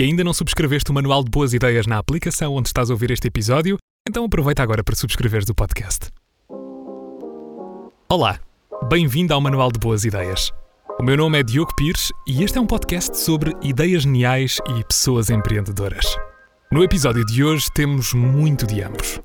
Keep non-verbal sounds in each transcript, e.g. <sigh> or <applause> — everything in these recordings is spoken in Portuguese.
Se ainda não subscreveste o Manual de Boas Ideias na aplicação onde estás a ouvir este episódio, então aproveita agora para subscreveres o podcast. Olá, bem-vindo ao Manual de Boas Ideias. O meu nome é Diogo Pires e este é um podcast sobre ideias geniais e pessoas empreendedoras. No episódio de hoje temos muito de ambos.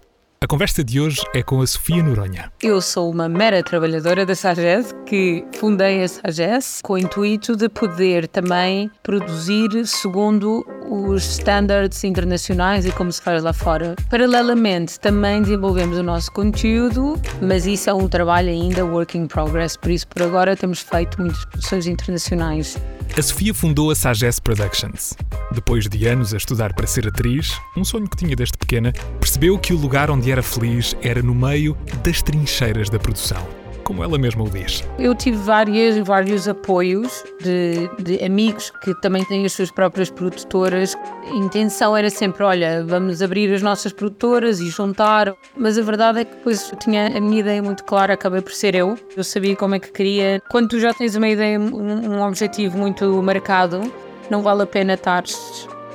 A conversa de hoje é com a Sofia Noronha. Eu sou uma mera trabalhadora da SAGES que fundei a SAGES com o intuito de poder também produzir segundo os standards internacionais e como se faz lá fora. Paralelamente, também desenvolvemos o nosso conteúdo, mas isso é um trabalho ainda work in progress, por isso por agora temos feito muitas produções internacionais. A Sofia fundou a Sagesse Productions. Depois de anos a estudar para ser atriz, um sonho que tinha desde pequena, percebeu que o lugar onde era feliz era no meio das trincheiras da produção como ela mesma o diz. Eu tive várias, vários apoios de, de amigos que também têm as suas próprias produtoras. A intenção era sempre, olha, vamos abrir as nossas produtoras e juntar. Mas a verdade é que depois eu tinha a minha ideia muito clara, acabei por ser eu. Eu sabia como é que queria. Quando tu já tens uma ideia, um objetivo muito marcado, não vale a pena estar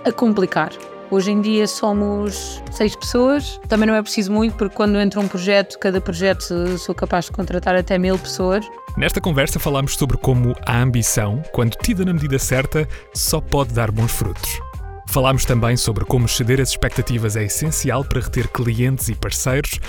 a complicar. Hoje em dia somos seis pessoas. Também não é preciso muito, porque quando entra um projeto, cada projeto sou capaz de contratar até mil pessoas. Nesta conversa falamos sobre como a ambição, quando tida na medida certa, só pode dar bons frutos. Falámos também sobre como ceder as expectativas é essencial para reter clientes e parceiros.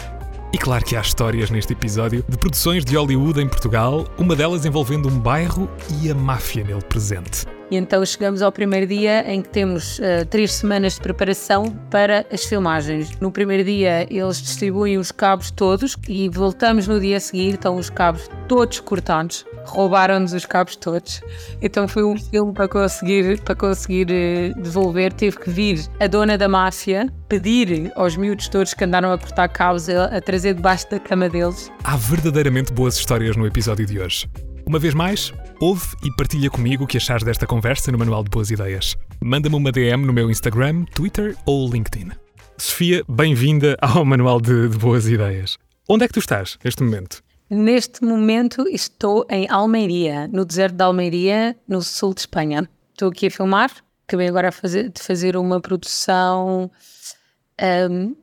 E claro que há histórias neste episódio de produções de Hollywood em Portugal, uma delas envolvendo um bairro e a máfia nele presente. E então chegamos ao primeiro dia em que temos uh, três semanas de preparação para as filmagens. No primeiro dia eles distribuem os cabos todos e voltamos no dia a seguir, estão os cabos todos cortados. Roubaram-nos os cabos todos. Então foi um filme para conseguir, para conseguir uh, devolver. Teve que vir a dona da máfia pedir aos miúdos todos que andaram a cortar cabos a, a trazer debaixo da cama deles. Há verdadeiramente boas histórias no episódio de hoje. Uma vez mais, ouve e partilha comigo o que achares desta conversa no Manual de Boas Ideias. Manda-me uma DM no meu Instagram, Twitter ou LinkedIn. Sofia, bem-vinda ao Manual de, de, Boas Ideias. Onde é que tu estás neste momento? Neste momento estou em Almeria, no deserto de Almeria, no sul de Espanha. Estou aqui a filmar. Acabei agora de fazer uma produção um,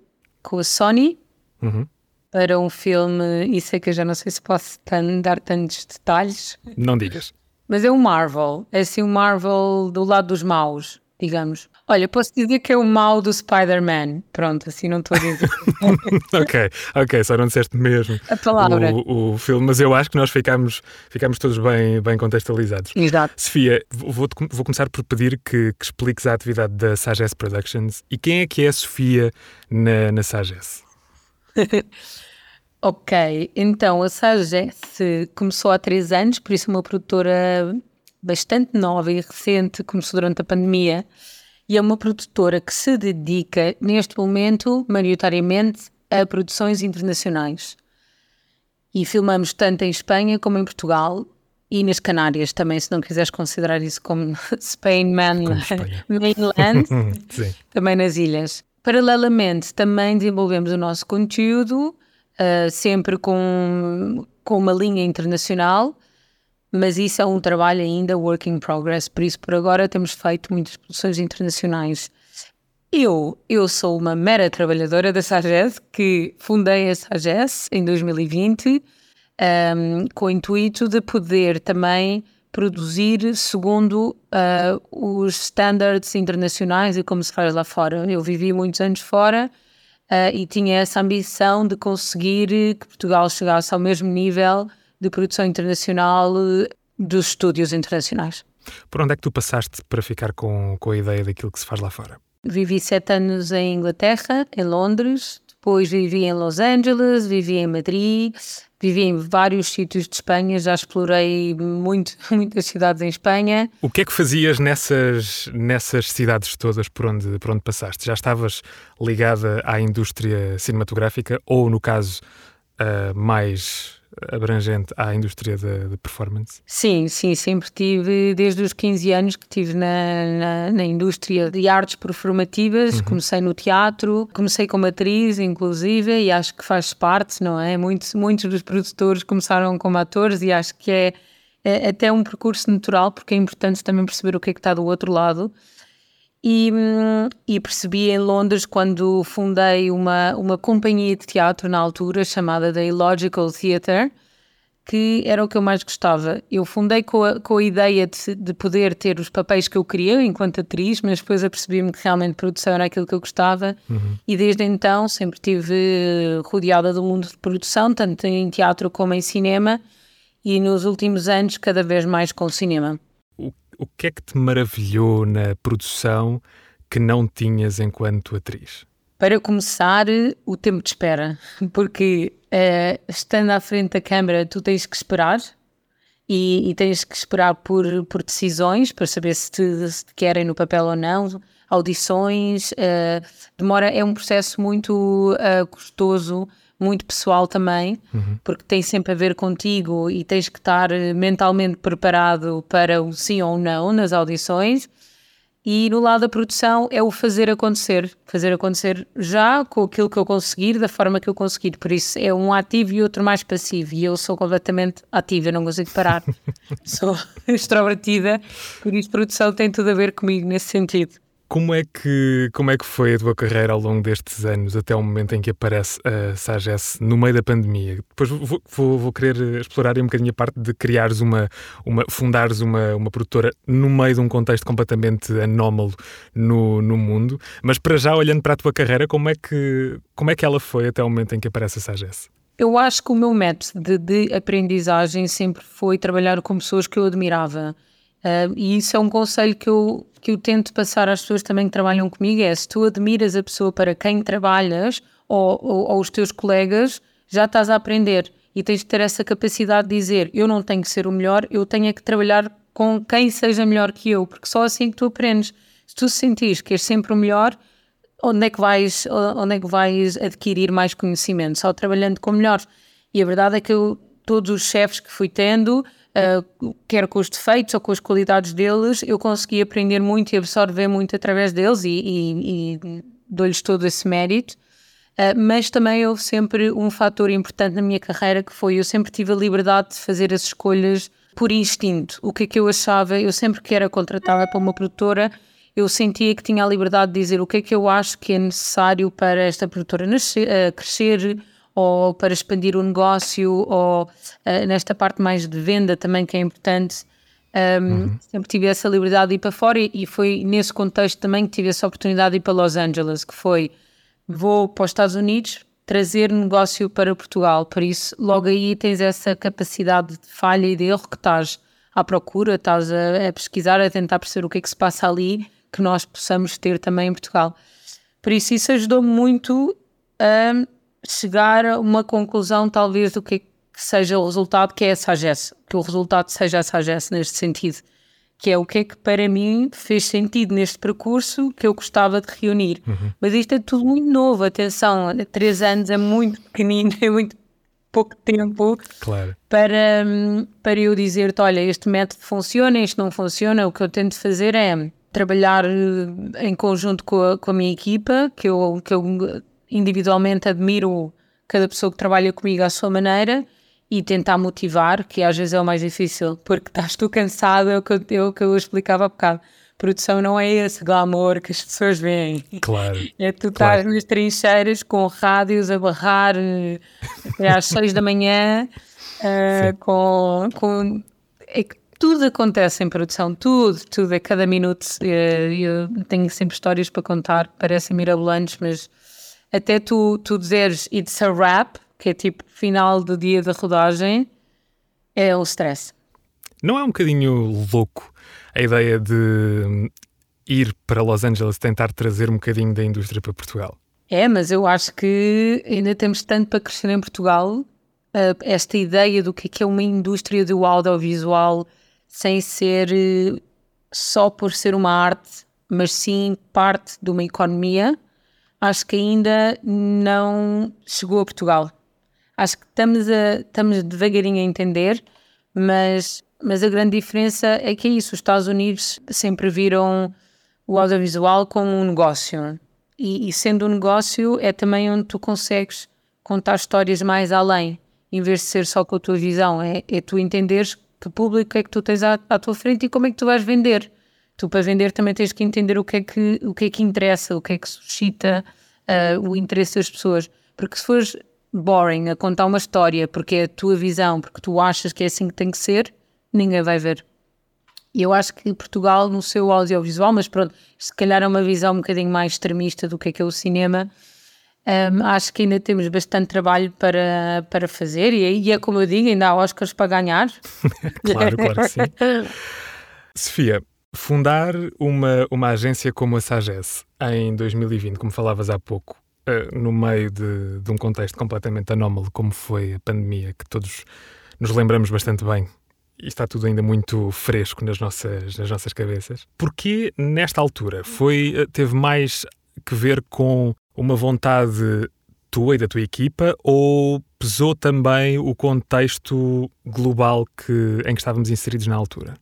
com a Sony. Uhum para um filme, isso é que eu já não sei se posso dar tantos detalhes. Não digas. Mas é um Marvel, é assim um Marvel do lado dos maus, digamos. Olha, posso dizer que é o mau do Spider-Man. Pronto, assim não estou a dizer. <laughs> ok, ok, só não disseste mesmo a palavra. O, o, filme, mas eu acho que nós ficamos, ficamos todos bem, bem contextualizados. Exato. Sofia, vou, vou começar por pedir que, que expliques a atividade da Sagesse Productions e quem é que é a Sofia na, na Sagesse. <laughs> ok, então a Sagesse começou há três anos, por isso é uma produtora bastante nova e recente, começou durante a pandemia, e é uma produtora que se dedica, neste momento, maioritariamente, a produções internacionais. E filmamos tanto em Espanha como em Portugal e nas Canárias também, se não quiseres considerar isso como <laughs> Spain man, como Mainland, <laughs> também nas ilhas. Paralelamente, também desenvolvemos o nosso conteúdo, uh, sempre com, com uma linha internacional, mas isso é um trabalho ainda work in progress, por isso por agora temos feito muitas produções internacionais. Eu, eu sou uma mera trabalhadora da SAGES, que fundei a SAGES em 2020, um, ah, com o intuito de poder também produzir segundo uh, os standards internacionais e como se faz lá fora. Eu vivi muitos anos fora uh, e tinha essa ambição de conseguir que Portugal chegasse ao mesmo nível de produção internacional uh, dos estúdios internacionais. Por onde é que tu passaste para ficar com, com a ideia daquilo que se faz lá fora? Vivi sete anos em Inglaterra, em Londres, depois vivi em Los Angeles, vivi em Madrid, Vivi em vários sítios de Espanha, já explorei muito, <laughs> muitas cidades em Espanha. O que é que fazias nessas, nessas cidades todas por onde, por onde passaste? Já estavas ligada à indústria cinematográfica ou, no caso, uh, mais abrangente à indústria da performance? Sim, sim, sempre tive, desde os 15 anos que estive na, na, na, indústria de artes performativas, uhum. comecei no teatro, comecei como atriz, inclusive, e acho que faz parte, não é? Muitos, muitos dos produtores começaram como atores e acho que é, é até um percurso natural, porque é importante também perceber o que é que está do outro lado. E, e, percebi em Londres quando fundei uma, uma companhia de teatro na altura chamada The Illogical Theatre, que era o que eu mais gostava. Eu fundei com a, com a ideia de, de poder ter os papéis que eu queria enquanto atriz, mas depois apercebi-me que realmente produção era aquilo que eu gostava uhum. e desde então sempre estive rodeada do mundo de produção, tanto em teatro como em cinema e nos últimos anos cada vez mais com cinema o que é que te maravilhou na produção que não tinhas enquanto atriz? Para começar, o tempo de espera, <laughs> porque uh, estando à frente da câmara, tu tens que esperar e, e tens que esperar por, por decisões para saber se te, se te, querem no papel ou não, audições. Uh, demora, é um processo muito uh, custoso muito pessoal também, uhum. porque tem sempre a ver contigo e tens que estar eh, mentalmente preparado para o sim ou não nas audições. E no lado da produção é o fazer acontecer, fazer acontecer já com aquilo que eu conseguir, da forma que eu conseguir. Por isso é um ativo e outro mais passivo. E eu sou completamente ativa, eu não consigo parar. <laughs> sou <laughs> extrovertida, por isso produção tem tudo a ver comigo nesse sentido. Como é, que, como é que foi a tua carreira ao longo destes anos, até o momento em que aparece a Sagesse no meio da pandemia? Depois vou, vou, vou querer explorar um bocadinho a parte de criares uma, uma fundares uma, uma produtora no meio de um contexto completamente anómalo no, no mundo. Mas para já, olhando para a tua carreira, como é que, como é que ela foi até o momento em que aparece a Sagesse? Eu acho que o meu método de, de aprendizagem sempre foi trabalhar com pessoas que eu admirava. E isso é um conselho que eu, que eu tento passar às pessoas também que trabalham comigo: é se tu admiras a pessoa para quem trabalhas ou, ou, ou os teus colegas, já estás a aprender e tens de ter essa capacidade de dizer: eu não tenho que ser o melhor, eu tenho que trabalhar com quem seja melhor que eu, porque só assim que tu aprendes. Se tu sentires que és sempre o melhor, onde é que vais, onde é que vais adquirir mais conhecimento? Só trabalhando com melhores. E a verdade é que eu, todos os chefes que fui tendo, uh, quer com os defeitos ou com as qualidades deles, eu consegui aprender muito e absorver muito através deles e, e, e dou-lhes todo esse mérito. Uh, mas também houve sempre um fator importante na minha carreira que foi eu sempre tive a liberdade de fazer as escolhas por instinto. O que é que eu achava? Eu sempre que era contratada para uma produtora, eu sentia que tinha a liberdade de dizer o que é que eu acho que é necessário para esta produtora nascer, uh, crescer ou para expandir o negócio, ou uh, nesta parte mais de venda também, que é importante. Um, uhum. Sempre tive essa liberdade de ir para fora e, e, foi nesse contexto também que tive essa oportunidade de ir para Los Angeles, que foi vou para os Estados Unidos trazer negócio para Portugal. Por isso, logo aí tens essa capacidade de falha e de erro que estás à procura, estás a, a pesquisar, a tentar perceber o que é que se passa ali, que nós possamos ter também em Portugal. Por isso, isso ajudou-me muito a chegar a uma conclusão, talvez, do que, seja o resultado, que é a sagesse. Que o resultado seja a sagesse neste sentido. Que é o que é que para mim fez sentido neste percurso que eu gostava de reunir. Uhum. Mas isto é tudo muito novo, atenção, três anos é muito pequenino, <laughs> é muito pouco tempo claro. para, para eu dizer-te: olha, este método funciona, este não funciona. O que eu tento fazer é trabalhar eh, em conjunto com a, com a minha equipa, que eu, que eu individualmente admiro cada pessoa que trabalha comigo à sua maneira e tentar motivar, que às vezes é o mais difícil, porque estás tu cansado, é o que eu, é o que eu explicava há bocado. Produção não é esse glamour que as pessoas veem. Claro. <laughs> É tu claro. estar nas trincheiras com rádios a barrar eh, até às seis da manhã, uh, com, com é que tudo acontece em produção, tudo, tudo, a cada minuto. Uh, eu tenho sempre histórias para contar, parecem mirabolantes, mas até tu, tu dizeres it's a wrap, que é tipo final do dia da rodagem, é o stress. Não é um bocadinho louco a ideia de ir para Los Angeles tentar trazer um bocadinho da indústria para Portugal? É, mas eu acho que ainda temos tanto para crescer em Portugal. Uh, esta ideia do que é, que é uma indústria do audiovisual sem ser uh, só por ser uma arte, mas sim parte de uma economia acho que ainda não chegou a Portugal. Acho que estamos, a, estamos devagarinho a entender, mas, mas a grande diferença é que é isso. Os Estados Unidos sempre viram o audiovisual como um negócio. E, e sendo um negócio, é também onde tu consegues contar histórias mais além, em vez de ser só com a tua visão. É, é tu entenderes que público é que tu tens à, à tua frente e como é que tu vais vender Tu, para vender, também tens que entender o que é que, o que, é que interessa, o que é que suscita uh, o interesse das pessoas. Porque se fores boring a contar uma história porque é a tua visão, porque tu achas que é assim que tem que ser, ninguém vai ver. E eu acho que Portugal, no seu audiovisual, mas pronto, se calhar é uma visão um bocadinho mais extremista do que é que é o cinema, um, acho que ainda temos bastante trabalho para, para fazer e, e é como eu digo, ainda há Oscars para ganhar. <laughs> claro, claro que sim. <laughs> Sofia, fundar uma, uma agência como a Sagesse em 2020, como falavas há pouco, uh, no meio de, de um contexto completamente anómalo como foi a pandemia, que todos nos lembramos bastante bem e está tudo ainda muito fresco nas nossas, nas nossas cabeças. Porquê, nesta altura, foi, eh, teve mais que ver com uma vontade tua e da tua equipa ou pesou também o contexto global que, em que estávamos inseridos na altura?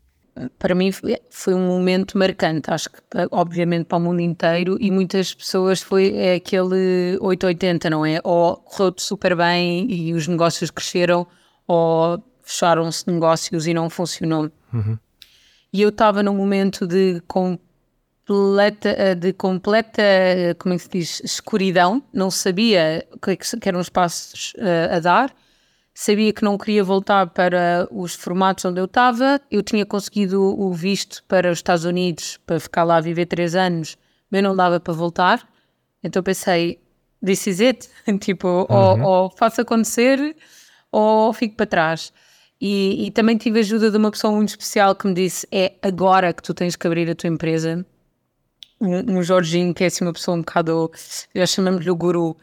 Para mim foi um momento marcante, acho que obviamente para o mundo inteiro e muitas pessoas foi é aquele 880, não é? Ou correu super bem e os negócios cresceram ou fecharam-se negócios e não funcionou. Uhum. E eu estava num momento de completa, de completa, como é que se diz, escuridão, não sabia o que, é que eram os passos uh, a dar, sabia que não queria voltar para os formatos onde eu estava, eu tinha conseguido o visto para os Estados Unidos para ficar lá a viver três anos, mas não dava para voltar, então pensei, this is it, <laughs> tipo, uhum. ou, ou faço acontecer ou fico para trás. E, e, também tive ajuda de uma pessoa muito especial que me disse: é agora que tu tens que abrir a tua empresa. Um, um Jorginho, que é assim uma pessoa um bocado, já chamamos-lhe o guru,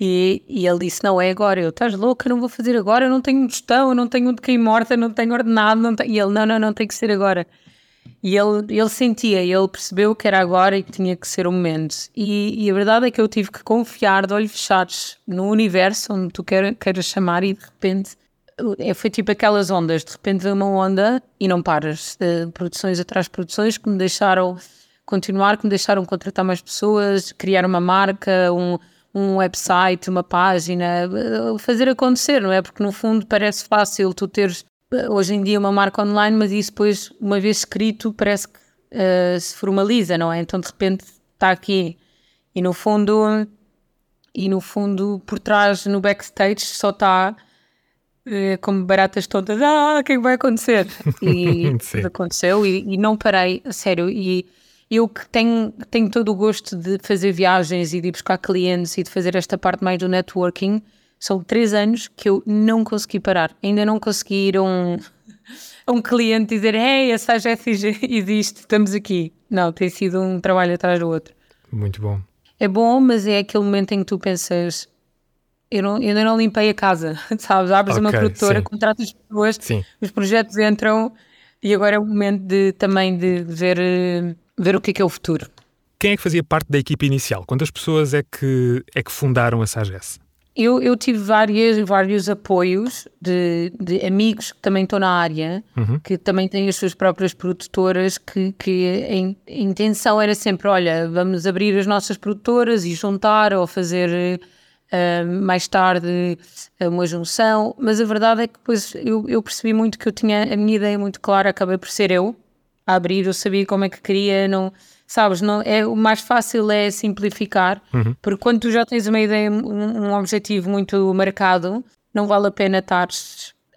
e, e ele disse: Não, é agora. Eu, estás louca, não vou fazer agora, eu não tenho gestão, eu não tenho de quem morta, não tenho ordenado. Não tenho... E ele: Não, não, não, tem que ser agora. E ele, ele sentia, ele percebeu que era agora e que tinha que ser o momento. E, e a verdade é que eu tive que confiar de olhos fechados no universo, onde tu queiras, queiras chamar, e de repente é, foi tipo aquelas ondas. De repente veio uma onda e não paras. De produções atrás de produções que me deixaram continuar, que me deixaram contratar mais pessoas, criar uma marca, um, um website, uma página, eh, fazer acontecer, não é? Porque no fundo parece fácil tu teres eh, hoje em dia uma marca online, mas isso depois, uma vez escrito, parece que uh, se formaliza, não é? Então de repente está aqui e no fundo, e no fundo por trás, no backstage, só está uh, como baratas todas, ah, o que é que vai acontecer? <laughs> E aconteceu e, e não parei, a sério, e eu que tenho, tenho todo o gosto de fazer viagens e de ir buscar clientes e de fazer esta parte mais do networking, são três anos que eu não consegui parar. Ainda não consegui ir a um, a um cliente dizer: Hey, essa AGF existe, estamos aqui. Não, tem sido um trabalho atrás do outro. Muito bom. É bom, mas é aquele momento em que tu pensas: eu, não, eu ainda não limpei a casa, <laughs> sabes? Abres okay, uma produtora, sim. contratas pessoas, sim. os projetos entram e agora é o momento de, também de ver eh, ver o que é, que é o futuro. Quem é que fazia parte da equipe inicial? Quantas pessoas é que, é que fundaram a SAGES? Eu, eu tive várias, vários apoios de, de amigos que também estão na área, uhum. que também têm as suas próprias produtoras, que, que a, a, intenção era sempre, olha, vamos abrir as nossas produtoras e juntar ou fazer uh, mais tarde uma junção, mas a verdade é que depois eu, eu percebi muito que eu tinha a minha ideia muito clara, acabei por ser eu, a abrir, eu sabia como é que queria, não, sabes, não, é, o mais fácil é simplificar, uhum. porque quando tu já tens uma ideia, um, um objetivo muito marcado, não vale a pena estar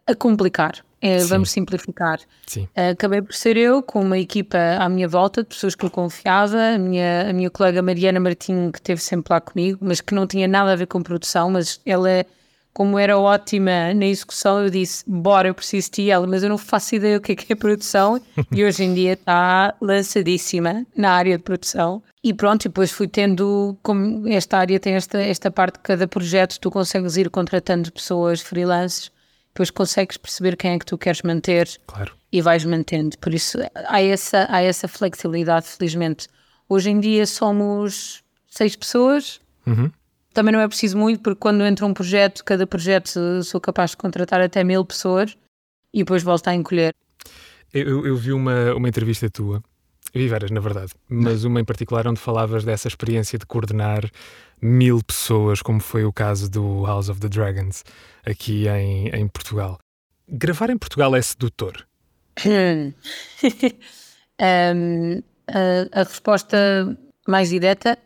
a complicar. É, vamos simplificar. Sim. Acabei por ser eu, com uma equipa à minha volta, de pessoas que eu confiava, a minha, a minha colega Mariana Martim, que esteve sempre lá comigo, mas que não tinha nada a ver com produção, mas ela como era ótima na execução, eu disse: Bora, eu preciso de ela, mas eu não faço ideia o que é, que é produção. <laughs> e hoje em dia está lançadíssima na área de produção. E pronto, e depois fui tendo, como esta área tem esta, esta parte de cada projeto, tu consegues ir contratando pessoas freelances, depois consegues perceber quem é que tu queres manter claro. e vais mantendo. Por isso há essa, há essa flexibilidade, felizmente. Hoje em dia somos seis pessoas. Uhum também não é preciso muito, porque quando entra um projeto, cada projeto sou capaz de contratar até mil pessoas e depois volto a encolher. Eu, eu vi uma, uma entrevista tua, vi várias, na verdade, mas uma em particular onde falavas dessa experiência de coordenar mil pessoas, como foi o caso do House of the Dragons, aqui em, em Portugal. Gravar em Portugal é sedutor? <laughs> um, a, a resposta mais direta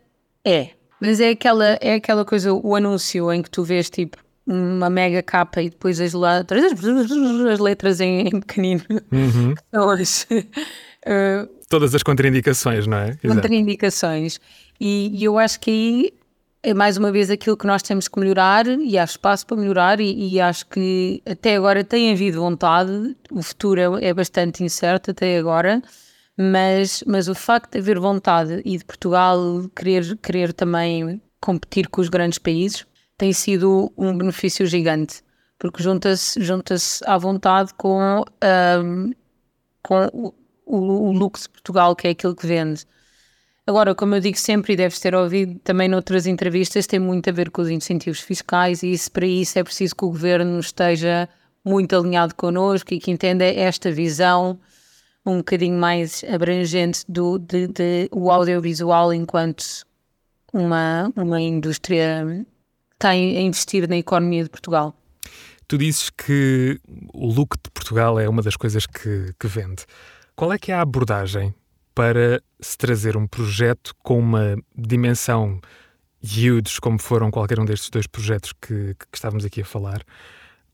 é. Mas é aquela, é aquela coisa, o anúncio em que tu vês tipo uma mega capa e depois as letras, as letras em, em pequenino. Uhum. São as, uh, <laughs> Todas as contraindicações, não é? Contraindicações. E, e eu acho que aí é mais uma vez aquilo que nós temos que melhorar e há espaço para melhorar e, e acho que até agora tem havido vontade, o futuro é, é bastante incerto até agora, mas, mas o facto de haver vontade e de Portugal querer, querer também competir com os grandes países tem sido um benefício gigante, porque junta-se junta à vontade com, um, com o, o, o luxo de Portugal, que é aquilo que vende. Agora, como eu digo sempre, e deves ter ouvido também noutras entrevistas, tem muito a ver com os incentivos fiscais e isso, para isso é preciso que o governo esteja muito alinhado connosco e que entenda esta visão um bocadinho mais abrangente do de, de, o audiovisual enquanto uma, uma indústria está a investir na economia de Portugal. Tu dizes que o look de Portugal é uma das coisas que, que vende. Qual é que é a abordagem para se trazer um projeto com uma dimensão huge, como foram qualquer um destes dois projetos que, que estávamos aqui a falar,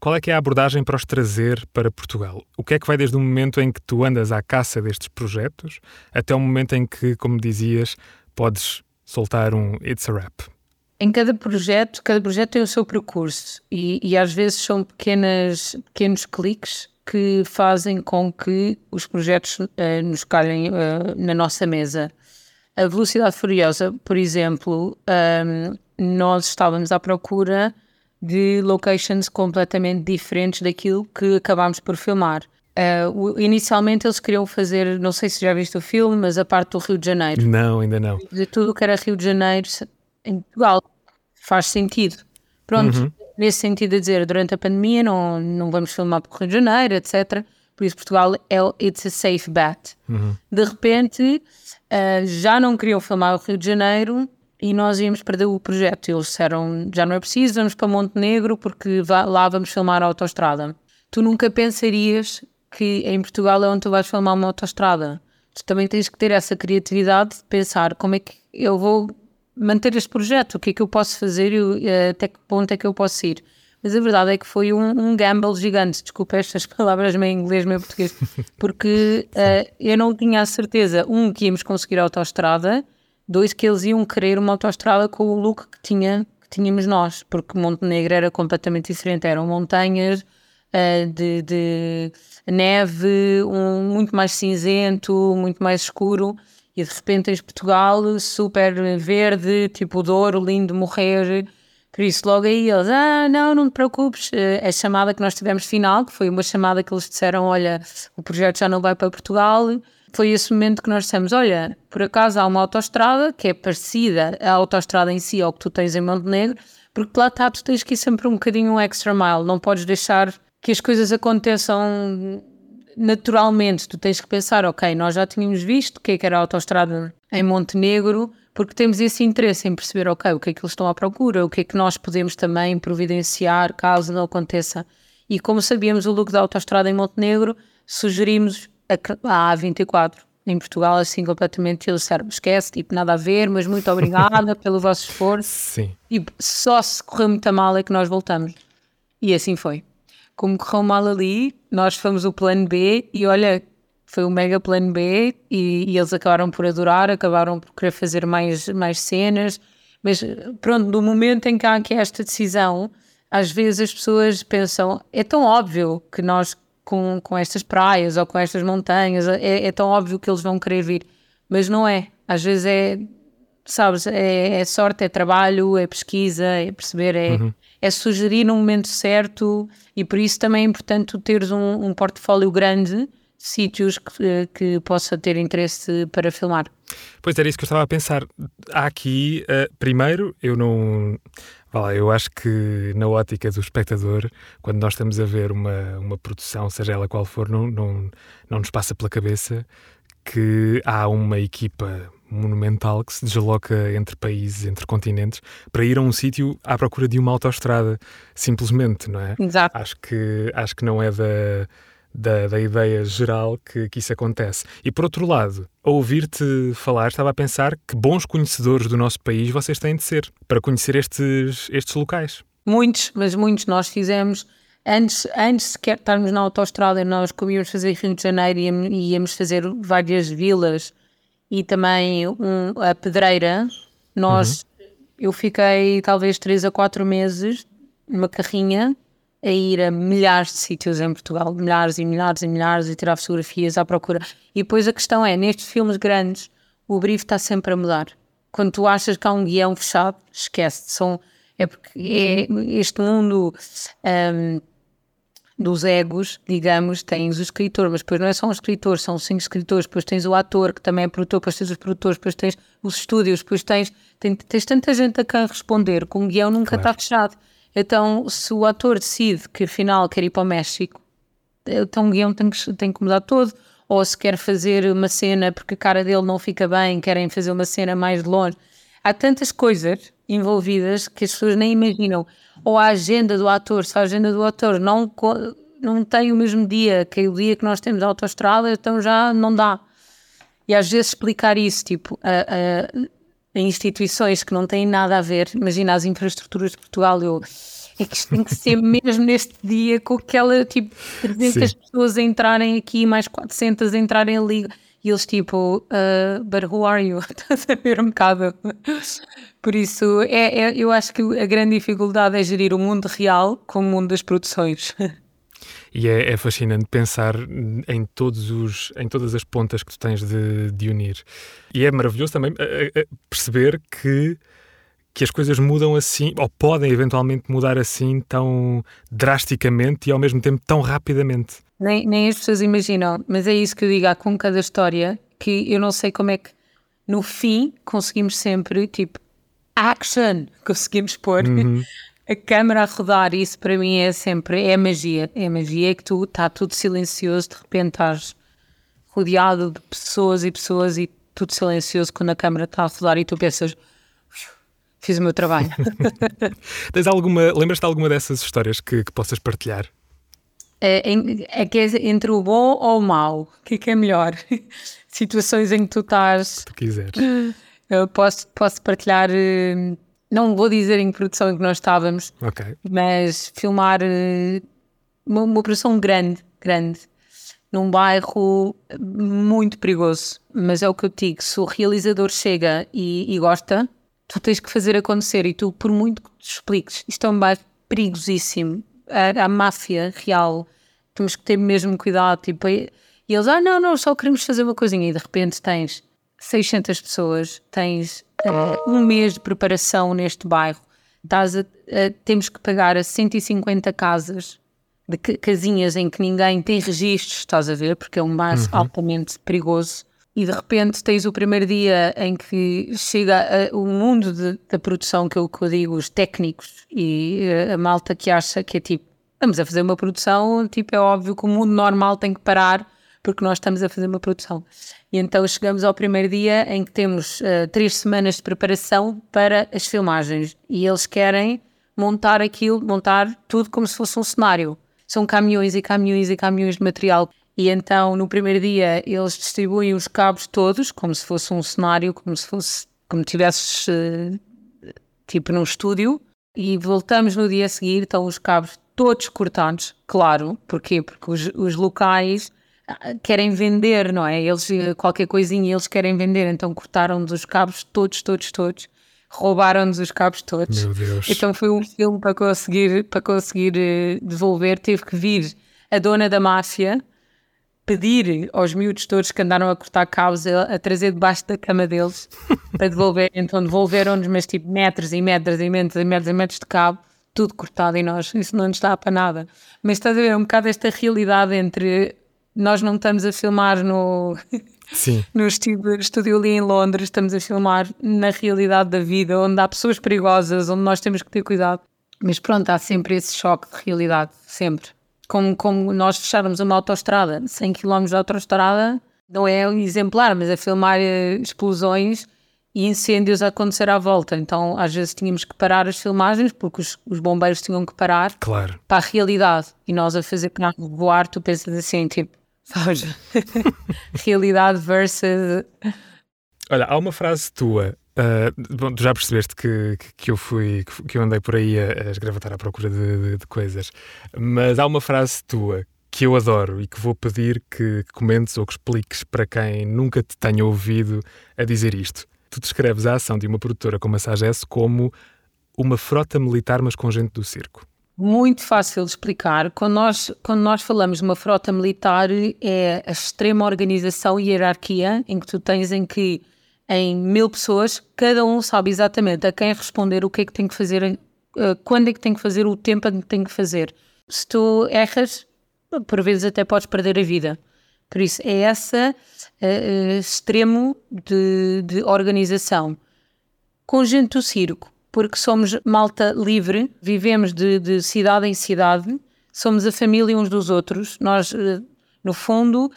qual é que é a abordagem para os trazer para Portugal? O que é que vai desde o momento em que tu andas à caça destes projetos até o momento em que, como dizias, podes soltar um It's a Rap? Em cada projeto, cada projeto tem o seu percurso e, e às vezes são pequenas, pequenos cliques que fazem com que os projetos uh, nos calhem uh, na nossa mesa. A Velocidade Furiosa, por exemplo, um, nós estávamos à procura de locations completamente diferentes daquilo que acabámos por filmar. Uh, inicialmente eles queriam fazer, não sei se já viste o filme, mas a parte do Rio de Janeiro. Não, ainda não. De tudo que era Rio de Janeiro em Portugal. Faz sentido. Pronto, uhum nesse sentido de dizer, durante a pandemia não, não vamos filmar para o Rio de Janeiro, etc. Por isso Portugal é it's a safe bet. Uhum. De repente uh, já não queriam filmar o Rio de Janeiro e nós íamos perder o projeto. Eles disseram, já não é preciso, vamos para Montenegro porque lá vamos filmar a autostrada. Tu nunca pensarias que em Portugal é onde tu vais filmar uma autostrada. Tu também tens que ter essa criatividade de pensar como é que eu vou manter este projeto, o que é que eu posso fazer e eh, até que ponto é que eu posso ir. Mas a verdade é que foi um, um gamble gigante, desculpa estas <laughs> palavras meio inglês, meio português, porque uh, eu não tinha a certeza, um, que íamos conseguir a autostrada, dois, que eles iam querer uma autostrada com o look que, tinha, que tínhamos nós, porque Montenegro era completamente diferente, eram montanhas uh, de, de, neve, um, muito mais cinzento, muito mais escuro, e de repente tens Portugal super verde, tipo Douro, lindo morrer. Por isso, logo aí eles, ah, não, não te preocupes. Eh, a chamada que nós tivemos final, que foi uma chamada que eles disseram: olha, o projeto já não vai para Portugal. Foi esse momento que nós dissemos: olha, por acaso há uma autoestrada que é parecida à autoestrada em si ao que tu tens em Montenegro, porque lá está, tu tens que ir sempre um bocadinho um extra mile, não podes deixar que as coisas aconteçam naturalmente tu tens que pensar, ok, nós já tínhamos visto o que, é que era a autostrada em Montenegro, porque temos esse interesse em perceber, ok, o que é que eles estão à procura, o que é que nós podemos também providenciar caso não aconteça. E como sabíamos o look da autostrada em Montenegro, sugerimos a, a A24 em Portugal, assim completamente, eles disseram, esquece, tipo, nada a ver, mas muito obrigada <laughs> pelo vosso esforço. Sim. E só se correu muito mal é que nós voltamos. E assim foi como correu mal ali, nós fomos o plano B e olha, foi o mega plano B e, e, eles acabaram por adorar, acabaram por querer fazer mais, mais cenas, mas pronto, no momento em que há aqui esta decisão, às vezes as pessoas pensam, é tão óbvio que nós com, com estas praias ou com estas montanhas, é, é tão óbvio que eles vão querer vir, mas não é, às vezes é, sabes, é, é sorte, é trabalho, é pesquisa, é perceber, é... Uhum é sugerir no momento certo e por isso também é importante teres um, um portfólio grande de sítios que, que possa ter interesse para filmar. Pois era isso que eu estava a pensar. Há aqui, uh, primeiro, eu não. Eu acho que na ótica do espectador, quando nós estamos a ver uma, uma produção, seja ela qual for, não, não, não nos passa pela cabeça que há uma equipa monumental que se desloca entre países, entre continentes, para ir a um sítio à procura de uma autoestrada, simplesmente, não é? Exato. Acho que, acho que não é da, da, da ideia geral que, que isso acontece. E por outro lado, a ouvir-te falar, estava a pensar que bons conhecedores do nosso país vocês têm de ser para conhecer estes, estes locais. Muitos, mas muitos nós fizemos. Antes, antes sequer estarmos na autostrada, nós comíamos fazer Rio de Janeiro e íamos fazer várias vilas e também um, a Pedreira. Nós, uhum. eu fiquei talvez três a quatro meses numa carrinha a ir a milhares de sítios em Portugal, milhares e milhares e milhares, e tirar fotografias à procura. E depois a questão é, nestes filmes grandes, o brief está sempre a mudar. Quando tu achas que há um guião fechado, esquece. São, é porque é este mundo um, dos egos, digamos, tens o escritor, mas depois não é só um escritor, são cinco escritores, depois tens o ator, que também é produtor, depois tens os produtores, depois tens os estúdios, depois tens, tens, tens tanta gente a quem responder, que um guião nunca claro. está fechado. Então, se o ator decide que afinal quer ir para o México, então o guião tem que, tem que mudar todo. Ou se quer fazer uma cena porque a cara dele não fica bem, querem fazer uma cena mais de longe. Há tantas coisas envolvidas que as pessoas nem imaginam. Ou a agenda do ator, se a agenda do ator não, não tem o mesmo dia que é o dia que nós temos a autoestrada, então já não dá. E às vezes explicar isso, tipo, a, a, em instituições que não têm nada a ver. Imagina as infraestruturas de Portugal, eu é que isto tem que ser <laughs> mesmo neste dia com aquela tipo 300 Sim. pessoas a entrarem aqui, mais 400 a entrarem ali. E eles tipo, uh, but who are you? <laughs> Estás a ver um bocado. Por isso, é, é, eu acho que a grande dificuldade é gerir o mundo real com o mundo das produções. <laughs> E é, é, fascinante pensar em, todos os, em todas as pontas que tu tens de, de unir. E é maravilhoso também a, a perceber que, que as coisas mudam assim, ou podem eventualmente mudar assim tão drasticamente e ao mesmo tempo tão rapidamente. Nem, nem as pessoas imaginam, mas é isso que eu digo há com cada história, que eu não sei como é que no fim conseguimos sempre, tipo, action, <laughs> conseguimos pôr. Uhum a câmera a rodar, isso para mim é sempre, é magia, é magia que tu está tudo silencioso, de repente estás rodeado de pessoas e pessoas e tudo silencioso quando a câmera está a rodar e tu pensas fiz o meu trabalho. <laughs> Tens alguma, lembras-te de alguma dessas histórias que, que possas partilhar? É, é, que é entre o bom ou o mau, o que é que é melhor? <laughs> Situações em que tu estás. Se tu quiseres. <laughs> Eu posso, posso partilhar eh, não vou dizer em que produção em que nós estávamos, okay. mas filmar uh, uma, uma, produção grande, grande, num bairro muito perigoso. Mas é o que eu digo: se o realizador chega e, e gosta, tu tens que fazer acontecer. E tu, por muito que te expliques, isto é um bairro perigosíssimo. A, a máfia real, temos que ter mesmo cuidado. Tipo, e eles, ah, não, não, só queremos fazer uma coisinha. E de repente tens 600 pessoas, tens uh, um mês de preparação neste bairro, a, a, temos que pagar a 150 casas, de casinhas em que ninguém tem registros, estás a ver, porque é um bairro uhum. altamente perigoso. E de repente tens o primeiro dia em que chega a, o mundo de, da produção, que é o que eu digo, os técnicos e a malta que acha que é tipo, vamos a fazer uma produção, tipo, é óbvio que o mundo normal tem que parar porque nós estamos a fazer uma produção. E então chegamos ao primeiro dia em que temos uh, três semanas de preparação para as filmagens e eles querem montar aquilo, montar tudo como se fosse um cenário. São caminhões e caminhões e caminhões de material. E então no primeiro dia eles distribuem os cabos todos como se fosse um cenário, como se fosse, como tivesses uh, tipo num estúdio. E voltamos no dia a seguir, estão os cabos todos cortados, claro, porquê? Porque os, os locais querem vender, não é? Eles, qualquer coisinha, eles querem vender, então cortaram-nos os cabos todos, todos, todos. Roubaram-nos os cabos todos. Meu Deus. Então foi um filme para conseguir, para conseguir eh, devolver. Teve que vir a dona da máfia pedir aos miúdos todos que andaram a cortar cabos a, a trazer debaixo da cama deles <laughs> para devolver. Então devolveram-nos, mas tipo metros e metros e metros e metros e metros de cabo, tudo cortado e nós, isso não nos dá para nada. Mas estás a ver um bocado esta realidade entre nós não estamos a filmar no, <laughs> Sim. no estúdio, estúdio ali em Londres, estamos a filmar na realidade da vida, onde há pessoas perigosas, onde nós temos que ter cuidado. Mas pronto, há sempre esse choque de realidade, sempre. Como, como nós fecharmos uma autoestrada, 100 km de autoestrada, não é exemplar, mas a filmar eh, explosões e incêndios a acontecer à volta. Então, às vezes tínhamos que parar as filmagens porque os, os bombeiros tinham que parar claro. para a realidade. E nós a fazer voar, tu pensas assim, tipo, <laughs> sabes? <laughs> realidade versus. Olha, há uma frase tua. Uh, bom, tu já percebeste que, que, eu fui que eu andei por aí a, a esgravatar à procura de, de, de coisas, mas há uma frase tua que eu adoro e que vou pedir que comentes ou que expliques para quem nunca te tenha ouvido a dizer isto. Tu descreves a ação de uma produtora como a Sagesse como uma frota militar, mas com gente do circo. Muito fácil de explicar. Quando nós, quando nós falamos de uma frota militar, é a extrema organização e hierarquia em que tu tens em que em mil pessoas, cada um sabe exatamente a quem responder o que é que tem que fazer, eh, quando é que tem que fazer, o tempo em que tem que fazer. Se tu erras, por vezes até podes perder a vida. Por isso, é esse uh, extremo de, de organização. Com gente do circo, porque somos malta livre, vivemos de, de cidade em cidade, somos a família uns dos outros. Nós, uh, no fundo,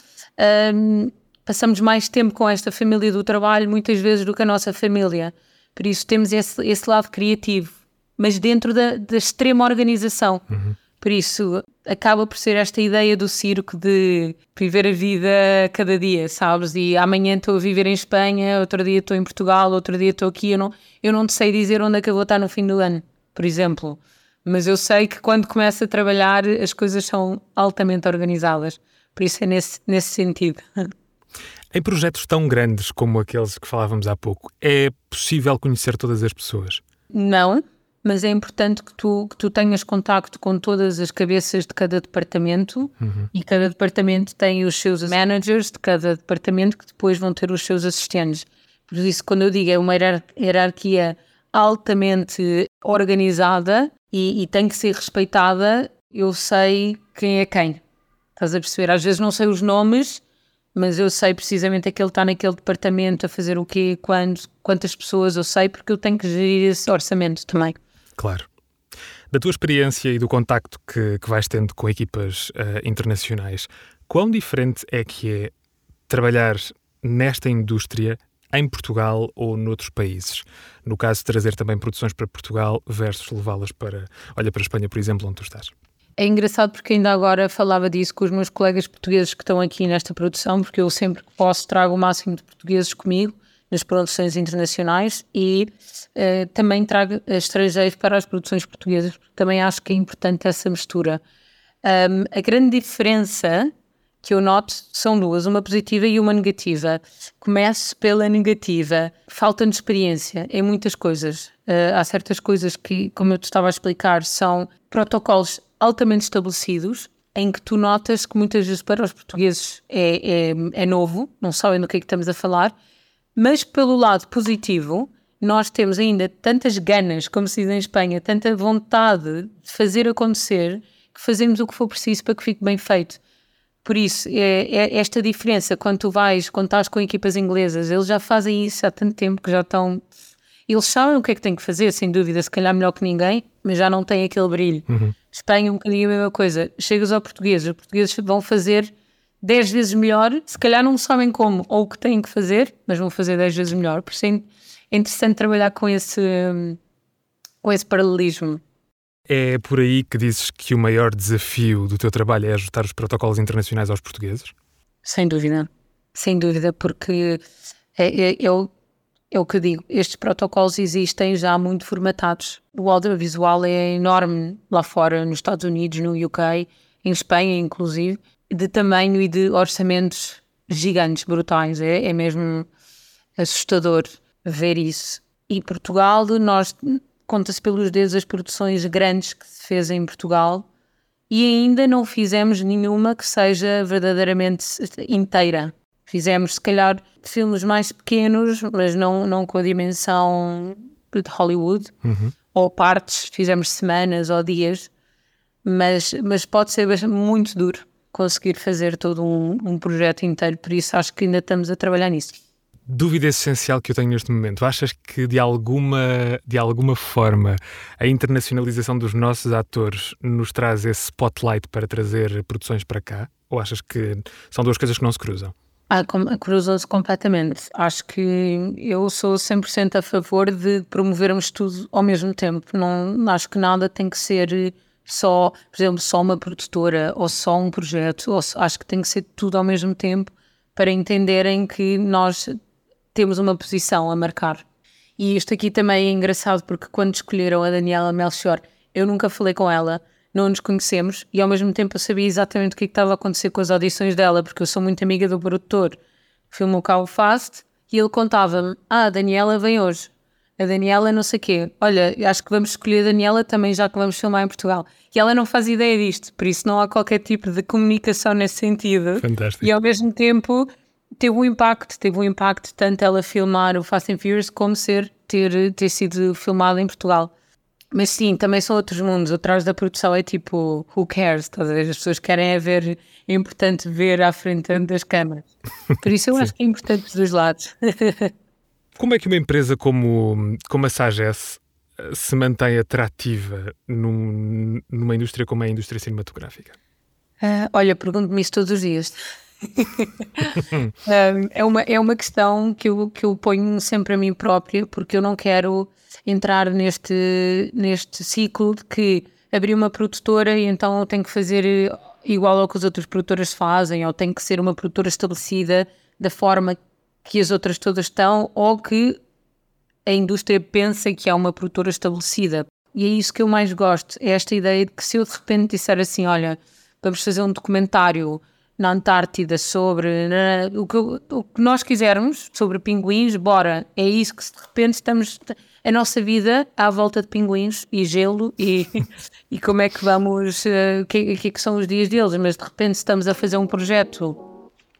um, passamos mais tempo com esta família do trabalho, muitas vezes, do que a nossa família. Por isso, temos esse, esse lado criativo, mas dentro da, da extrema organização. Uhum. Por isso, acaba por ser esta ideia do circo de viver a vida cada dia, sabes? E amanhã estou a viver em Espanha, outro dia estou em Portugal, outro dia estou aqui. Eu não, eu não sei dizer onde é que eu vou estar no fim do ano, por exemplo. Mas eu sei que quando começo a trabalhar as coisas são altamente organizadas. Por isso é nesse, nesse sentido. <laughs> Em projetos tão grandes como aqueles que falávamos há pouco, é possível conhecer todas as pessoas? Não, mas é importante que tu, que tu tenhas contacto com todas as cabeças de cada departamento uhum. e cada departamento tem os seus managers de cada departamento que depois vão ter os seus assistentes. Por isso, quando eu digo é uma hierarquia altamente organizada e, e tem que ser respeitada, eu sei quem é quem. Estás a perceber? Às vezes não sei os nomes, mas eu sei precisamente que ele está naquele departamento a fazer o quê, quando, quantas pessoas eu sei, porque eu tenho que gerir esse orçamento também. Claro. Da tua experiência e do contacto que, que vais tendo com equipas uh, internacionais, quão diferente é que é trabalhar nesta indústria em Portugal ou noutros países? No caso trazer também produções para Portugal versus levá-las para, olha, para a Espanha, por exemplo, onde tu estás. É engraçado porque ainda agora falava disso com os meus colegas portugueses que estão aqui nesta produção, porque eu sempre que posso trago o máximo de portugueses comigo nas produções internacionais e uh, também trago estrangeiros para as produções portuguesas, porque também acho que é importante essa mistura. Um, a grande diferença que eu noto são duas, uma positiva e uma negativa. Começo pela negativa. Falta de experiência em muitas coisas. Uh, há certas coisas que, como eu te estava a explicar, são protocolos altamente estabelecidos em que tu notas que muitas vezes para os portugueses é, é, é novo, não sabem do que é que estamos a falar, mas pelo lado positivo, nós temos ainda tantas ganas, como se diz em Espanha, tanta vontade de fazer acontecer, que fazemos o que for preciso para que fique bem feito. Por isso, é, é esta diferença, quando tu vais, quando estás com equipas inglesas, eles já fazem isso há tanto tempo que já estão. Eles sabem o que é que têm que fazer, sem dúvida, se calhar melhor que ninguém, mas já não têm aquele brilho. Uhum. Espanha, um bocadinho a mesma coisa. Chegas ao português, os portugueses vão fazer 10 vezes melhor, se calhar não sabem como ou o que têm que fazer, mas vão fazer 10 vezes melhor. Por isso é interessante trabalhar com esse, com esse paralelismo. É por aí que dizes que o maior desafio do teu trabalho é ajustar os protocolos internacionais aos portugueses? Sem dúvida, sem dúvida, porque é, é, o que eu digo, estes protocolos existem já muito formatados. O audiovisual é enorme lá fora, nos Estados Unidos, no UK, em Espanha, inclusive, de tamanho e de orçamentos gigantes, brutais. É, é mesmo assustador ver isso. E Portugal, nós conta-se pelos dedos as produções grandes que se fez em Portugal e ainda não fizemos nenhuma que seja verdadeiramente inteira. Fizemos, se calhar, filmes mais pequenos, mas não, não com a dimensão de Hollywood, uhum. ou partes, fizemos semanas ou dias, mas, mas pode ser muito duro conseguir fazer todo um, um projeto inteiro, por isso acho que ainda estamos a trabalhar nisso. Dúvida essencial que eu tenho neste momento. Achas que de alguma, de alguma forma a internacionalização dos nossos atores nos traz esse spotlight para trazer produções para cá? Ou achas que são duas coisas que não se cruzam? Ah, cruzam-se completamente. Acho que eu sou 100% a favor de promovermos tudo ao mesmo tempo. Não, acho que nada tem que ser só, por exemplo, só uma produtora ou só um projeto. Ou, acho que tem que ser tudo ao mesmo tempo para entenderem que nós temos uma posição a marcar. E isto aqui também é engraçado porque quando escolheram a Daniela Melchior, eu nunca falei com ela, não nos conhecemos e ao mesmo tempo eu sabia exatamente o que, é que estava a acontecer com as audições dela, porque eu sou muito amiga do produtor. Filmou o Cabo Fast e ele contava-me: Ah, a Daniela vem hoje. A Daniela não sei o quê. Olha, acho que vamos escolher a Daniela também, já que vamos filmar em Portugal. E ela não faz ideia disto, por isso não há qualquer tipo de comunicação nesse sentido. Fantástico. E ao mesmo tempo teve um impacto, teve um impacto tanto ela filmar o Fast and Furious como ser, ter, ter sido filmado em Portugal. Mas sim, também são outros mundos. Atrás da produção é tipo, who cares? Estás a ver? As pessoas querem é ver, é importante ver à frente das câmaras. Por isso eu <laughs> acho que é importante dos dois lados. <laughs> como é que uma empresa como, como a Sagesse eh, se mantém atrativa num, numa indústria como é a indústria cinematográfica? Uh, olha, pergunto-me isso todos os dias. <laughs> é, uma, é uma questão que eu, que eu ponho sempre a mim própria, porque eu não quero entrar neste, neste ciclo de que abri uma produtora e então eu tenho que fazer igual ao que as outras produtoras fazem, ou tenho que ser uma produtora estabelecida da forma que as outras todas estão, ou que a indústria pensa que é uma produtora estabelecida. E é isso que eu mais gosto, é esta ideia de que se eu de repente disser assim, olha, vamos fazer um documentário na Antártida sobre na, o, que, o, que, nós quisermos, sobre pinguins, bora. É isso que de repente estamos. A nossa vida à volta de pinguins e gelo e, <laughs> e como é que vamos. Eh, o uh, que, que, que são os dias deles, mas de repente estamos a fazer um projeto,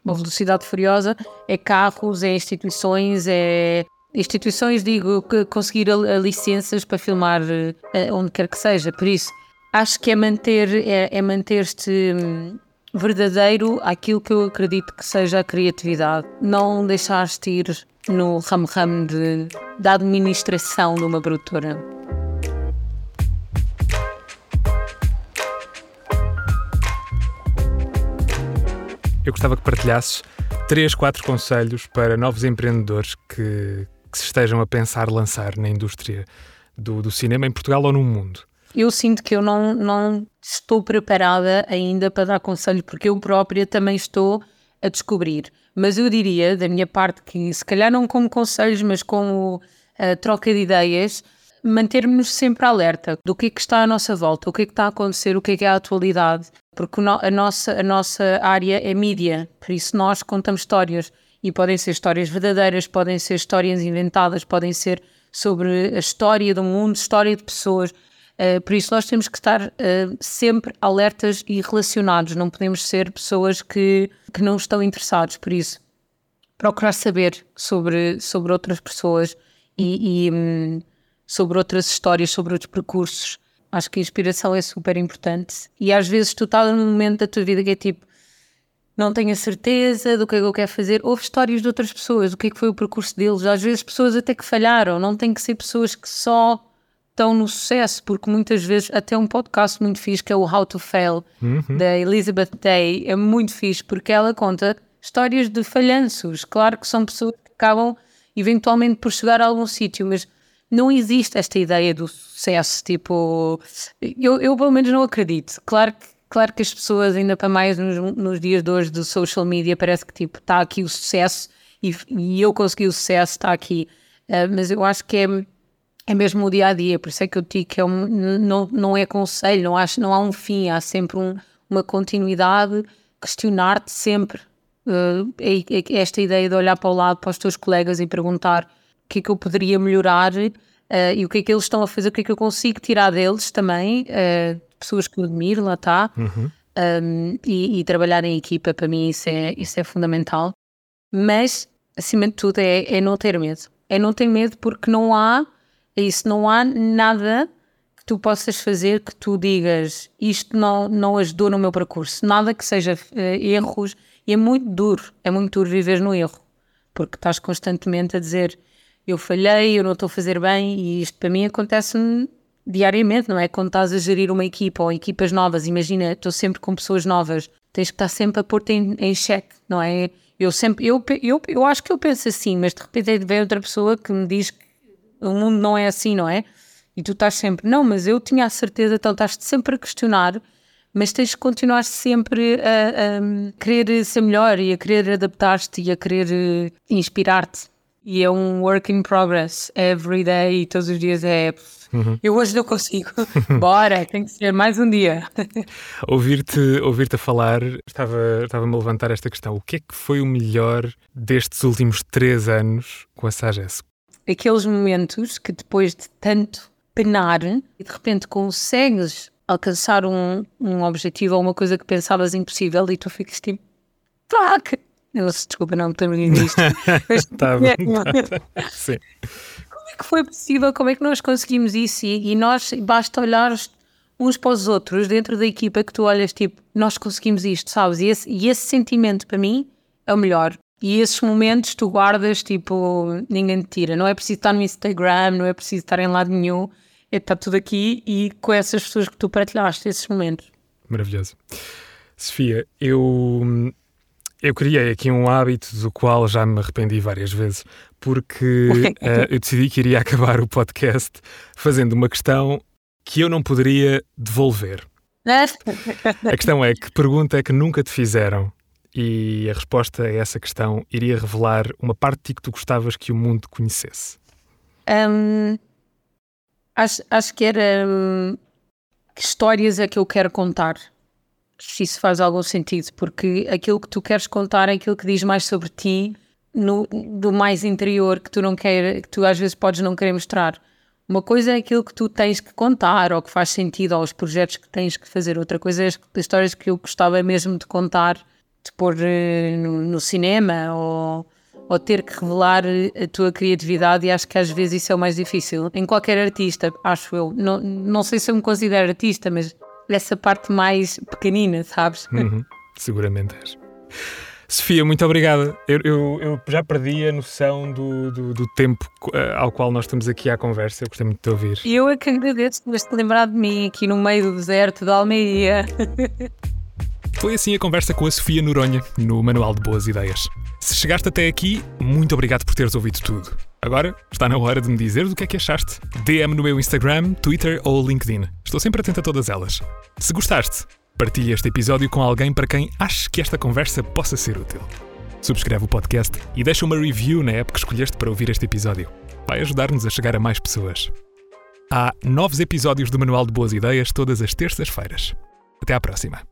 uma velocidade furiosa, é carros, é instituições, é. Instituições, digo, que conseguir a, a licenças para filmar uh, onde quer que seja. Por isso, acho que é manter, é, é manter-te. Hum, verdadeiro àquilo que eu acredito que seja a criatividade. Não deixar-te ir no ramo-ramo da administração de uma produtora. Eu gostava que partilhasses três, quatro conselhos para novos empreendedores que, que se estejam a pensar lançar na indústria do, do cinema em Portugal ou no mundo eu sinto que eu não, não estou preparada ainda para dar conselho, porque eu própria também estou a descobrir. Mas eu diria, da minha parte, que se calhar não como conselhos, mas como uh, troca de ideias, mantermos sempre alerta do que é que está à nossa volta, o que é que está a acontecer, o que é que é a atualidade, porque a nossa, a nossa área é mídia, por isso nós contamos histórias e podem ser histórias verdadeiras, podem ser histórias inventadas, podem ser sobre a história do mundo, história de pessoas. Uh, por isso, nós temos que estar uh, sempre alertas e relacionados, não podemos ser pessoas que, que não estão interessados. Por isso, procurar saber sobre, sobre outras pessoas e, e um, sobre outras histórias, sobre outros percursos. Acho que a inspiração é super importante. E às vezes tu estás num momento da tua vida que é tipo, não tenho a certeza do que é que eu quero fazer. Houve histórias de outras pessoas, o que é que foi o percurso deles. Às vezes pessoas até que falharam, não tem que ser pessoas que só estão no sucesso, porque muitas vezes, até um podcast muito fixe que é o How to Fail, uhum. da Elizabeth Day, é muito fixe porque ela conta histórias de falhanços. Claro que são pessoas que acabam eventualmente por chegar a algum sítio, mas não existe esta ideia do sucesso. Tipo, eu, eu pelo menos não acredito. Claro que, claro que as pessoas, ainda para mais nos, nos dias de hoje do social media, parece que tipo, está aqui o sucesso e, e eu consegui o sucesso, está aqui. Uh, mas eu acho que é é mesmo o dia a dia, por isso é que eu digo que é um, não, não é conselho, não, acho, não há um fim, há sempre um, uma continuidade, questionar-te sempre. Uh, esta ideia de olhar para o lado, para os teus colegas e perguntar o que é que eu poderia melhorar uh, e o que é que eles estão a fazer, o que é que eu consigo tirar deles também, uh, pessoas que eu admiro, lá está, uhum. um, e, e, trabalhar em equipa, para mim isso é, isso é fundamental. Mas, acima de tudo, é, é não ter medo. É não ter medo porque não há é isso, não há nada que tu possas fazer que tu digas isto não, não ajudou no meu percurso, nada que seja uh, erros, e é muito duro, é muito duro viver no erro, porque estás constantemente a dizer eu falhei, eu não estou a fazer bem, e isto para mim acontece-me diariamente, não é? Quando estás a gerir uma equipa ou equipas novas, imagina, estou sempre com pessoas novas, tens que estar sempre a pôr-te em, em xeque, não é? Eu sempre, eu, eu, eu acho que eu penso assim, mas de repente vem outra pessoa que me diz que o mundo não é assim, não é? E tu estás sempre, não, mas eu tinha a certeza, então estás-te sempre a questionar, mas tens de continuar sempre a, a querer ser melhor e a querer adaptar-te e a querer eh, inspirar-te. E é um work in progress, every day, todos os dias é. Uhum. Eu hoje não consigo. <laughs> Bora, tem que ser mais um dia. <laughs> Ouvir-te ouvir a falar, estava-me estava a levantar esta questão. O que é que foi o melhor destes últimos três anos com a Sagesse? Aqueles momentos que depois de tanto penar e de repente consegues alcançar um, um objetivo ou uma coisa que pensavas impossível e tu ficas tipo, fuck! Eu, desculpa, não me terminei disto. tá bom. Sim. Como é que foi possível? Como é que nós conseguimos isso? E, e nós, basta olhar uns para os outros dentro da equipa que tu olhas tipo, nós conseguimos isto, sabes? E esse, e esse sentimento para mim é o melhor. E esses momentos tu guardas, tipo, ninguém te tira. Não é preciso estar no Instagram, não é preciso estar em lado nenhum. É estar tudo aqui e com essas pessoas que tu partilhaste esses momentos. Maravilhoso. Sofia, eu eu criei aqui um hábito do qual já me arrependi várias vezes, porque <laughs> uh, eu decidi que iria acabar o podcast fazendo uma questão que eu não poderia devolver. <laughs> a questão é: que pergunta é que nunca te fizeram? E a resposta a essa questão iria revelar uma parte de que tu gostavas que o mundo conhecesse. Um, acho, acho que era um, que histórias é que eu quero contar se isso faz algum sentido, porque aquilo que tu queres contar é aquilo que diz mais sobre ti, no, do mais interior, que tu não quer, que tu às vezes podes não querer mostrar. Uma coisa é aquilo que tu tens que contar, ou que faz sentido, ou os projetos que tens que fazer. Outra coisa é as histórias que eu gostava mesmo de contar, de pôr uh, no, no, cinema, ou, ou ter que revelar a tua criatividade, e acho que às vezes isso é o mais difícil. Em qualquer artista, acho eu. Não, não sei se eu me considero artista, mas essa parte mais pequenina, sabes? Uhum, <laughs> seguramente és. Sofia, muito obrigada. Eu, eu, eu, já perdi a noção do, do, do, tempo eh, ao qual nós estamos aqui à conversa. Eu gostei muito de te ouvir. Eu é que agradeço por te lembrar de mim aqui no meio do deserto da Almeria. <laughs> Foi assim a conversa com a Sofia Noronha no Manual de Boas Ideias. Se chegaste até aqui, muito obrigado por teres ouvido tudo. Agora está na hora de me dizer do que é que achaste. DM no meu Instagram, Twitter ou LinkedIn. Estou sempre atento a todas elas. Se gostaste, partilhe este episódio com alguém para quem ache que esta conversa possa ser útil. Subscreve o podcast e deixa uma review na app que escolheste para ouvir este episódio. Vai ajudar-nos a chegar a mais pessoas. Há novos episódios do Manual de Boas Ideias todas as terças-feiras. Até à próxima.